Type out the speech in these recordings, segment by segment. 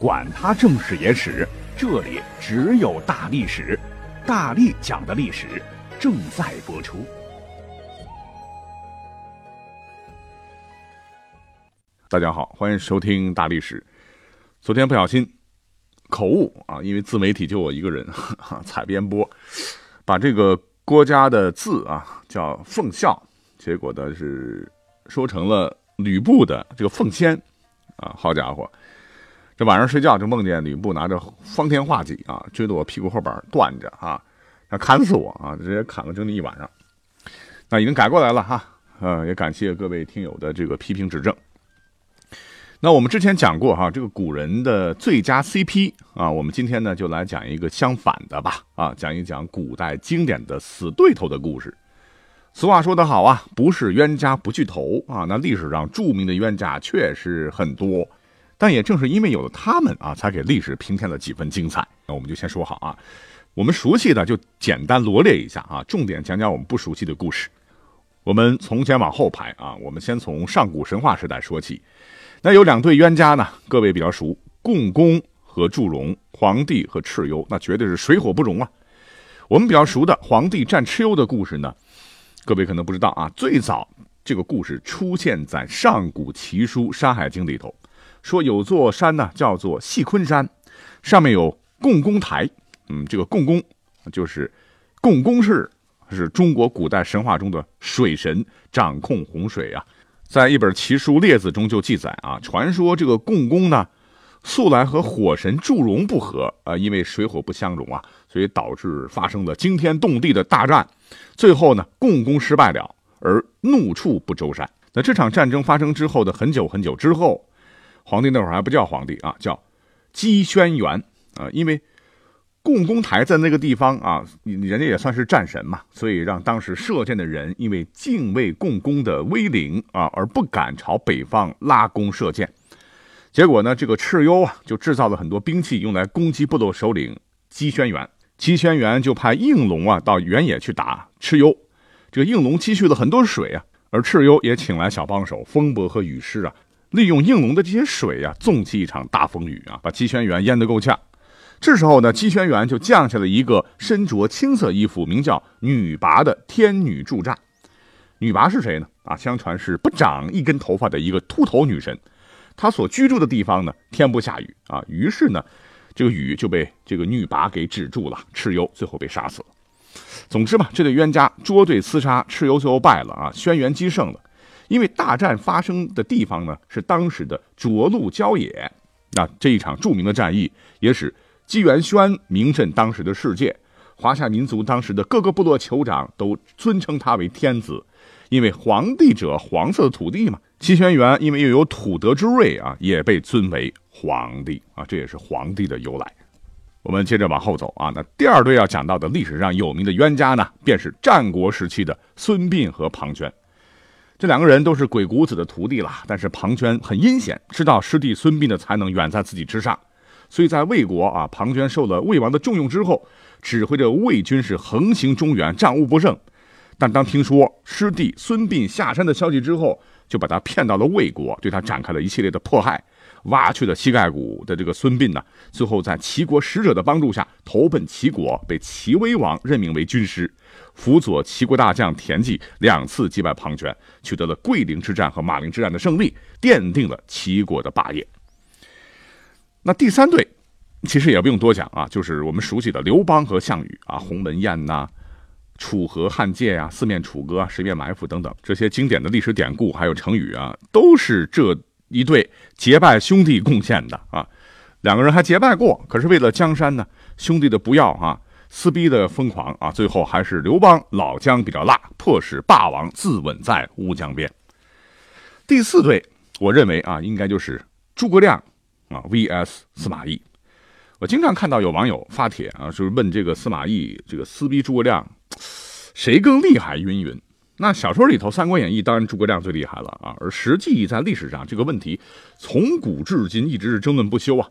管他正史野史。这里只有大历史，大力讲的历史正在播出。大家好，欢迎收听大历史。昨天不小心口误啊，因为自媒体就我一个人，采编播，把这个郭家的字啊叫奉孝，结果呢是说成了吕布的这个奉先啊，好家伙！这晚上睡觉就梦见吕布拿着方天画戟啊，追到我屁股后边断着啊，要砍死我啊，直接砍了整整一晚上。那已经改过来了哈，呃，也感谢各位听友的这个批评指正。那我们之前讲过哈，这个古人的最佳 CP 啊，我们今天呢就来讲一个相反的吧啊，讲一讲古代经典的死对头的故事。俗话说得好啊，不是冤家不聚头啊，那历史上著名的冤家确实很多。但也正是因为有了他们啊，才给历史平添了几分精彩。那我们就先说好啊，我们熟悉的就简单罗列一下啊，重点讲讲我们不熟悉的故事。我们从前往后排啊，我们先从上古神话时代说起。那有两对冤家呢，各位比较熟，共工和祝融，黄帝和蚩尤，那绝对是水火不容啊。我们比较熟的黄帝战蚩尤的故事呢，各位可能不知道啊，最早这个故事出现在上古奇书《山海经》里头。说有座山呢，叫做细昆山，上面有共工台。嗯，这个共工就是共工氏，是中国古代神话中的水神，掌控洪水啊。在一本奇书《列子》中就记载啊，传说这个共工呢，素来和火神祝融不和啊，因为水火不相容啊，所以导致发生了惊天动地的大战。最后呢，共工失败了，而怒触不周山。那这场战争发生之后的很久很久之后。皇帝那会儿还不叫皇帝啊，叫姬轩辕啊，因为共工台在那个地方啊，人家也算是战神嘛，所以让当时射箭的人因为敬畏共工的威灵啊，而不敢朝北方拉弓射箭。结果呢，这个蚩尤啊，就制造了很多兵器用来攻击部落首领姬轩辕。姬轩辕就派应龙啊到原野去打蚩尤，这个应龙积蓄了很多水啊，而蚩尤也请来小帮手风伯和雨师啊。利用应龙的这些水呀，纵起一场大风雨啊，把姬轩辕淹得够呛。这时候呢，姬轩辕就降下了一个身着青色衣服、名叫女魃的天女助战。女魃是谁呢？啊，相传是不长一根头发的一个秃头女神。她所居住的地方呢，天不下雨啊，于是呢，这个雨就被这个女魃给止住了。蚩尤最后被杀死了。总之吧，这对冤家捉对厮杀，蚩尤最后败了啊，轩辕击胜了。因为大战发生的地方呢是当时的涿鹿郊野，那这一场著名的战役也使姬元轩名震当时的世界，华夏民族当时的各个部落酋长都尊称他为天子，因为皇帝者黄色的土地嘛。姬轩辕因为又有土德之瑞啊，也被尊为皇帝啊，这也是皇帝的由来。我们接着往后走啊，那第二对要讲到的历史上有名的冤家呢，便是战国时期的孙膑和庞涓。这两个人都是鬼谷子的徒弟了，但是庞涓很阴险，知道师弟孙膑的才能远在自己之上，所以在魏国啊，庞涓受了魏王的重用之后，指挥着魏军是横行中原，战无不胜。但当听说师弟孙膑下山的消息之后，就把他骗到了魏国，对他展开了一系列的迫害。挖去了膝盖骨的这个孙膑呢，最后在齐国使者的帮助下投奔齐国，被齐威王任命为军师，辅佐齐国大将田忌两次击败庞涓，取得了桂陵之战和马陵之战的胜利，奠定了齐国的霸业。那第三对，其实也不用多讲啊，就是我们熟悉的刘邦和项羽啊，鸿门宴呐，楚河汉界呀，四面楚歌啊，十面埋伏等等这些经典的历史典故，还有成语啊，都是这。一对结拜兄弟贡献的啊，两个人还结拜过，可是为了江山呢，兄弟的不要啊，撕逼的疯狂啊，最后还是刘邦老姜比较辣，迫使霸王自刎在乌江边。第四对，我认为啊，应该就是诸葛亮啊 vs 司马懿。我经常看到有网友发帖啊，就是问这个司马懿这个撕逼诸葛亮，谁更厉害？云云。那小说里头《三国演义》当然诸葛亮最厉害了啊，而实际在历史上这个问题从古至今一直是争论不休啊。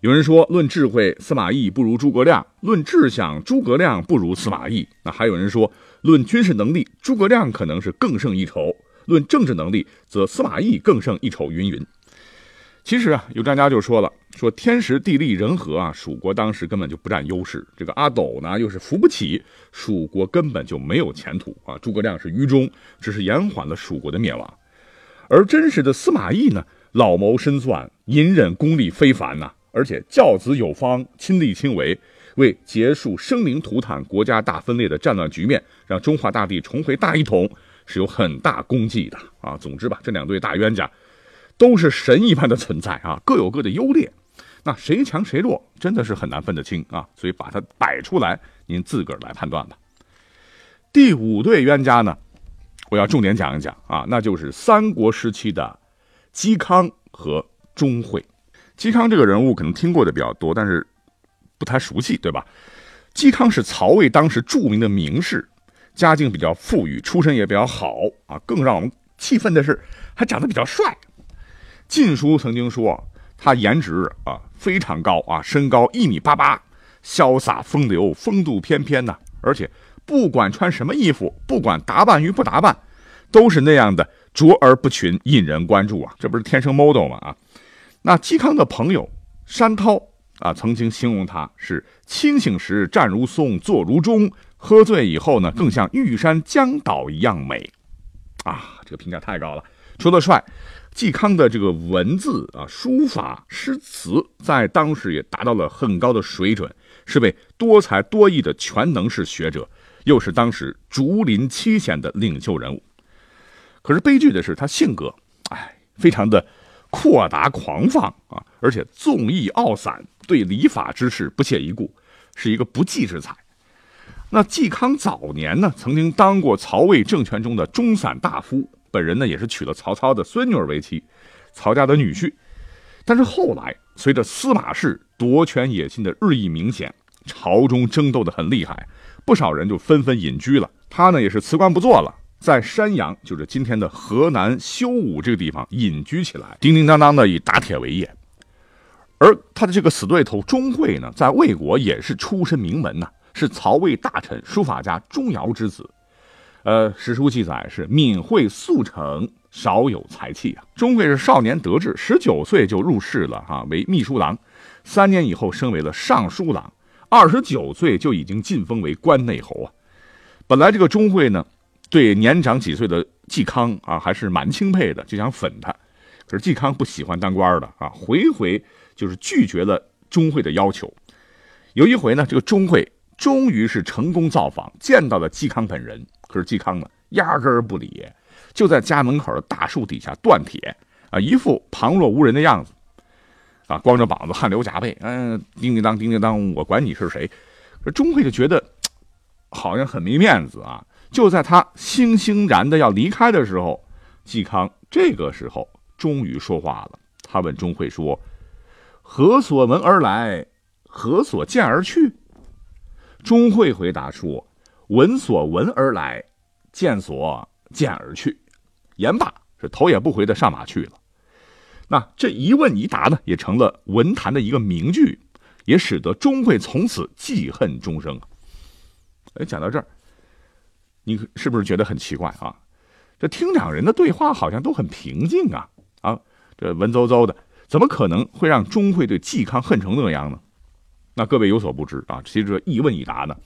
有人说论智慧司马懿不如诸葛亮，论志向诸葛亮不如司马懿。那还有人说论军事能力诸葛亮可能是更胜一筹，论政治能力则司马懿更胜一筹。云云。其实啊，有专家就说了，说天时地利人和啊，蜀国当时根本就不占优势。这个阿斗呢，又是扶不起，蜀国根本就没有前途啊。诸葛亮是愚忠，只是延缓了蜀国的灭亡。而真实的司马懿呢，老谋深算，隐忍功力非凡呐，而且教子有方，亲力亲为，为结束生灵涂炭、国家大分裂的战乱局面，让中华大地重回大一统，是有很大功绩的啊。总之吧，这两对大冤家。都是神一般的存在啊，各有各的优劣，那谁强谁弱真的是很难分得清啊，所以把它摆出来，您自个儿来判断吧。第五对冤家呢，我要重点讲一讲啊，那就是三国时期的嵇康和钟会。嵇康这个人物可能听过的比较多，但是不太熟悉，对吧？嵇康是曹魏当时著名的名士，家境比较富裕，出身也比较好啊。更让我们气愤的是，还长得比较帅。《晋书》曾经说，他颜值啊非常高啊，身高一米八八，潇洒风流，风度翩翩呐。而且不管穿什么衣服，不管打扮与不打扮，都是那样的卓而不群，引人关注啊。这不是天生 model 吗？啊，那嵇康的朋友山涛啊，曾经形容他是清醒时站如松，坐如钟，喝醉以后呢，更像玉山江岛一样美啊。这个评价太高了。除了帅。嵇康的这个文字啊，书法诗词，在当时也达到了很高的水准，是位多才多艺的全能式学者，又是当时竹林七贤的领袖人物。可是悲剧的是，他性格，哎，非常的阔达狂放啊，而且纵意傲散，对礼法之事不屑一顾，是一个不济之才。那嵇康早年呢，曾经当过曹魏政权中的中散大夫。本人呢也是娶了曹操的孙女儿为妻，曹家的女婿。但是后来随着司马氏夺权野心的日益明显，朝中争斗的很厉害，不少人就纷纷隐居了。他呢也是辞官不做了，在山阳，就是今天的河南修武这个地方隐居起来，叮叮当当的以打铁为业。而他的这个死对头钟会呢，在魏国也是出身名门呐，是曹魏大臣、书法家钟繇之子。呃，史书记载是敏慧速成，少有才气啊。钟会是少年得志，十九岁就入仕了哈，为秘书郎，三年以后升为了尚书郎，二十九岁就已经晋封为关内侯啊。本来这个钟会呢，对年长几岁的嵇康啊，还是蛮钦佩的，就想粉他。可是嵇康不喜欢当官的啊，回回就是拒绝了钟会的要求。有一回呢，这个钟会终于是成功造访，见到了嵇康本人。可是嵇康呢，压根儿不理，就在家门口的大树底下断铁啊，一副旁若无人的样子啊，光着膀子，汗流浃背，嗯，叮叮当，叮叮当，我管你是谁。钟会就觉得 好像很没面子啊。就在他悻悻然的要离开的时候，嵇康这个时候终于说话了。他问钟会说：“何所闻而来？何所见而去？”钟会回答说。闻所闻而来，见所见而去，言罢是头也不回的上马去了。那这一问一答呢，也成了文坛的一个名句，也使得钟会从此记恨终生。哎，讲到这儿，你是不是觉得很奇怪啊？这听两人的对话好像都很平静啊啊，这文绉绉的，怎么可能会让钟会对嵇康恨成那样呢？那各位有所不知啊，其实这一问一答呢，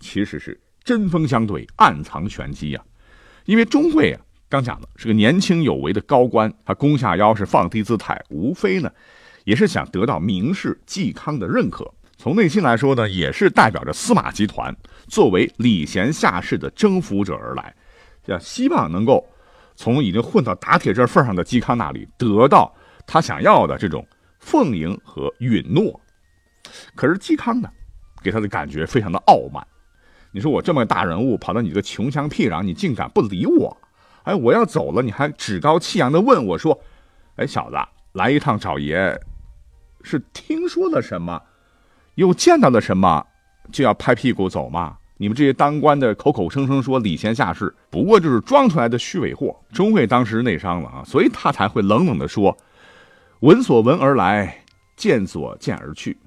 其实是。针锋相对，暗藏玄机呀！因为钟会啊，刚讲的是个年轻有为的高官，他弓下腰是放低姿态，无非呢，也是想得到名士嵇康的认可。从内心来说呢，也是代表着司马集团作为礼贤下士的征服者而来，要希望能够从已经混到打铁这份上的嵇康那里得到他想要的这种奉迎和允诺。可是嵇康呢，给他的感觉非常的傲慢。你说我这么大人物跑到你这个穷乡僻壤，你竟敢不理我？哎，我要走了，你还趾高气扬的问我说：“哎，小子，来一趟找爷，是听说了什么？又见到了什么，就要拍屁股走吗？你们这些当官的口口声声说礼贤下士，不过就是装出来的虚伪货。钟会当时内伤了啊，所以他才会冷冷地说：“闻所闻而来，见所见而去。”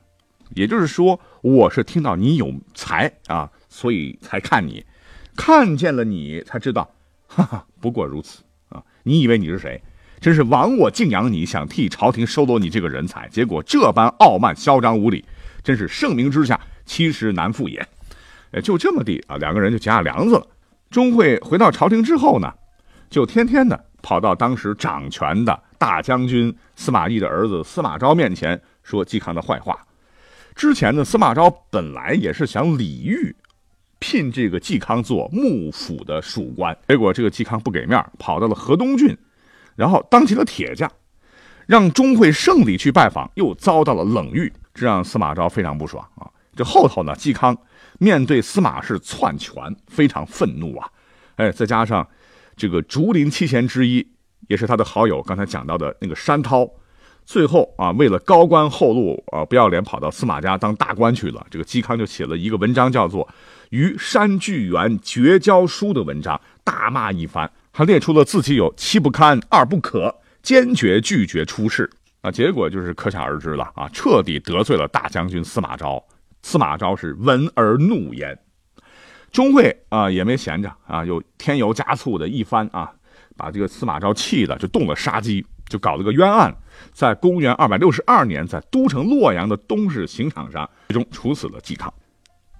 也就是说，我是听到你有才啊，所以才看你，看见了你才知道，哈哈，不过如此啊！你以为你是谁？真是枉我敬仰你，想替朝廷收罗你这个人才，结果这般傲慢嚣张无礼，真是盛名之下，其实难副也。就这么地啊，两个人就结下梁子了。钟会回到朝廷之后呢，就天天的跑到当时掌权的大将军司马懿的儿子司马昭面前说嵇康的坏话。之前呢，司马昭本来也是想李煜聘这个嵇康做幕府的属官，结果这个嵇康不给面，跑到了河东郡，然后当起了铁匠，让钟会胜利去拜访，又遭到了冷遇，这让司马昭非常不爽啊。这后头呢，嵇康。面对司马氏篡权，非常愤怒啊！哎，再加上这个竹林七贤之一，也是他的好友，刚才讲到的那个山涛，最后啊，为了高官厚禄啊，不要脸跑到司马家当大官去了。这个嵇康就写了一个文章，叫做《与山巨源绝交书》的文章，大骂一番。他列出了自己有七不堪、二不可，坚决拒绝出仕啊。结果就是可想而知了啊，彻底得罪了大将军司马昭。司马昭是闻而怒焉，钟会啊也没闲着啊，又添油加醋的一番啊，把这个司马昭气的就动了杀机，就搞了个冤案，在公元二百六十二年，在都城洛阳的东市刑场上，最终处死了嵇康。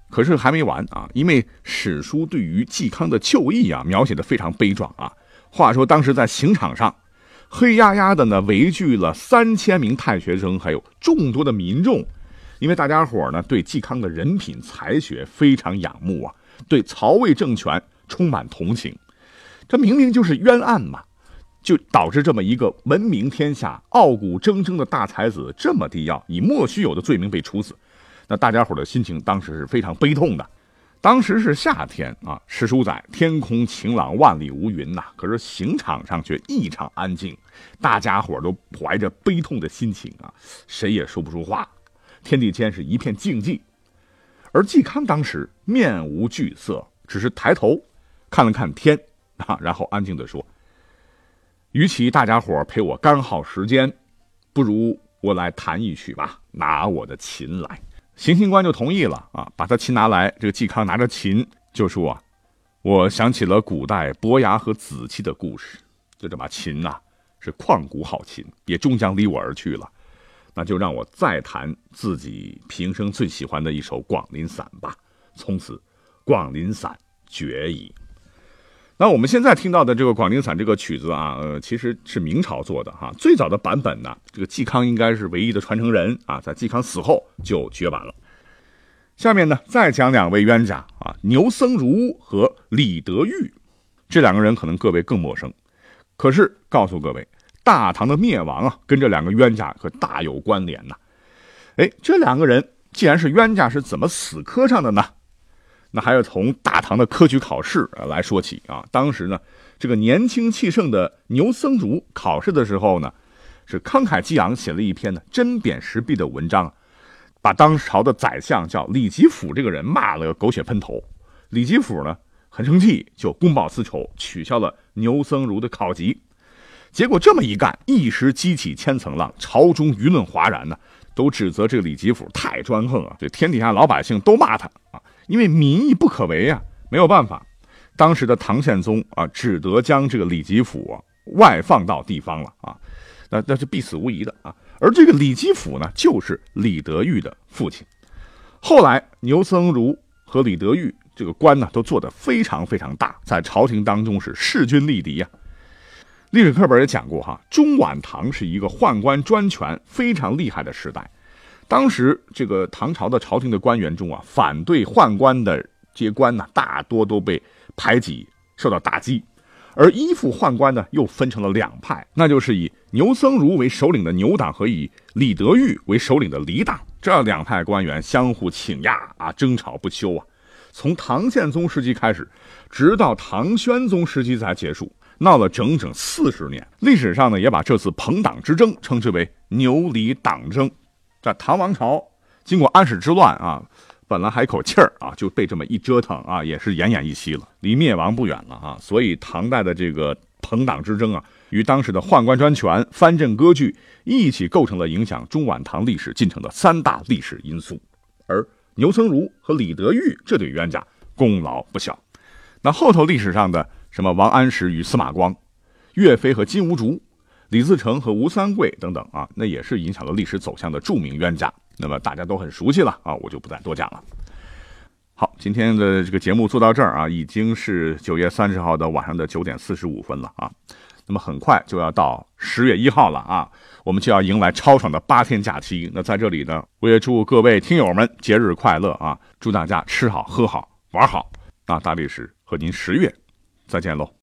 可是还没完啊，因为史书对于嵇康的就义啊描写的非常悲壮啊。话说当时在刑场上，黑压压的呢围聚了三千名太学生，还有众多的民众。因为大家伙呢对嵇康的人品才学非常仰慕啊，对曹魏政权充满同情，这明明就是冤案嘛，就导致这么一个闻名天下、傲骨铮铮的大才子这么低要以莫须有的罪名被处死，那大家伙的心情当时是非常悲痛的。当时是夏天啊，史书载天空晴朗，万里无云呐，可是刑场上却异常安静，大家伙都怀着悲痛的心情啊，谁也说不出话。天地间是一片静寂，而嵇康当时面无惧色，只是抬头看了看天啊，然后安静地说：“与其大家伙陪我干耗时间，不如我来弹一曲吧，拿我的琴来。”行刑官就同意了啊，把他琴拿来。这个嵇康拿着琴就说：“啊，我想起了古代伯牙和子期的故事，就这把琴呐，是旷古好琴，也终将离我而去了。”那就让我再弹自己平生最喜欢的一首《广陵散》吧。从此，《广陵散》绝矣。那我们现在听到的这个《广陵散》这个曲子啊，呃，其实是明朝做的哈。最早的版本呢，这个嵇康应该是唯一的传承人啊，在嵇康死后就绝版了。下面呢，再讲两位冤家啊，牛僧孺和李德裕，这两个人可能各位更陌生，可是告诉各位。大唐的灭亡啊，跟这两个冤家可大有关联呐。哎，这两个人既然是冤家，是怎么死磕上的呢？那还要从大唐的科举考试来说起啊。当时呢，这个年轻气盛的牛僧孺考试的时候呢，是慷慨激昂，写了一篇呢针砭时弊的文章，把当朝的宰相叫李吉甫这个人骂了个狗血喷头。李吉甫呢很生气，就公报私仇，取消了牛僧孺的考级。结果这么一干，一时激起千层浪，朝中舆论哗然呢，都指责这个李吉甫太专横啊！这天底下老百姓都骂他啊，因为民意不可违啊，没有办法。当时的唐宪宗啊，只得将这个李吉甫外放到地方了啊，那那是必死无疑的啊。而这个李吉甫呢，就是李德裕的父亲。后来牛僧孺和李德裕这个官呢，都做得非常非常大，在朝廷当中是势均力敌呀。历史课本也讲过哈，中晚唐是一个宦官专权非常厉害的时代。当时这个唐朝的朝廷的官员中啊，反对宦官的这些官呢，大多都被排挤，受到打击；而依附宦官呢，又分成了两派，那就是以牛僧孺为首领的牛党和以李德裕为首领的李党。这两派官员相互请压啊，争吵不休啊。从唐宪宗时期开始，直到唐宣宗时期才结束。闹了整整四十年，历史上呢也把这次朋党之争称之为牛李党争。在唐王朝经过安史之乱啊，本来还口气儿啊，就被这么一折腾啊，也是奄奄一息了，离灭亡不远了啊。所以唐代的这个朋党之争啊，与当时的宦官专权、藩镇割据一起构成了影响中晚唐历史进程的三大历史因素。而牛僧孺和李德裕这对冤家功劳不小。那后头历史上的什么王安石与司马光、岳飞和金兀术、李自成和吴三桂等等啊，那也是影响了历史走向的著名冤家。那么大家都很熟悉了啊，我就不再多讲了。好，今天的这个节目做到这儿啊，已经是九月三十号的晚上的九点四十五分了啊。那么很快就要到十月一号了啊，我们就要迎来超爽的八天假期。那在这里呢，我也祝各位听友们节日快乐啊！祝大家吃好喝好玩好。那大历史和您十月再见喽。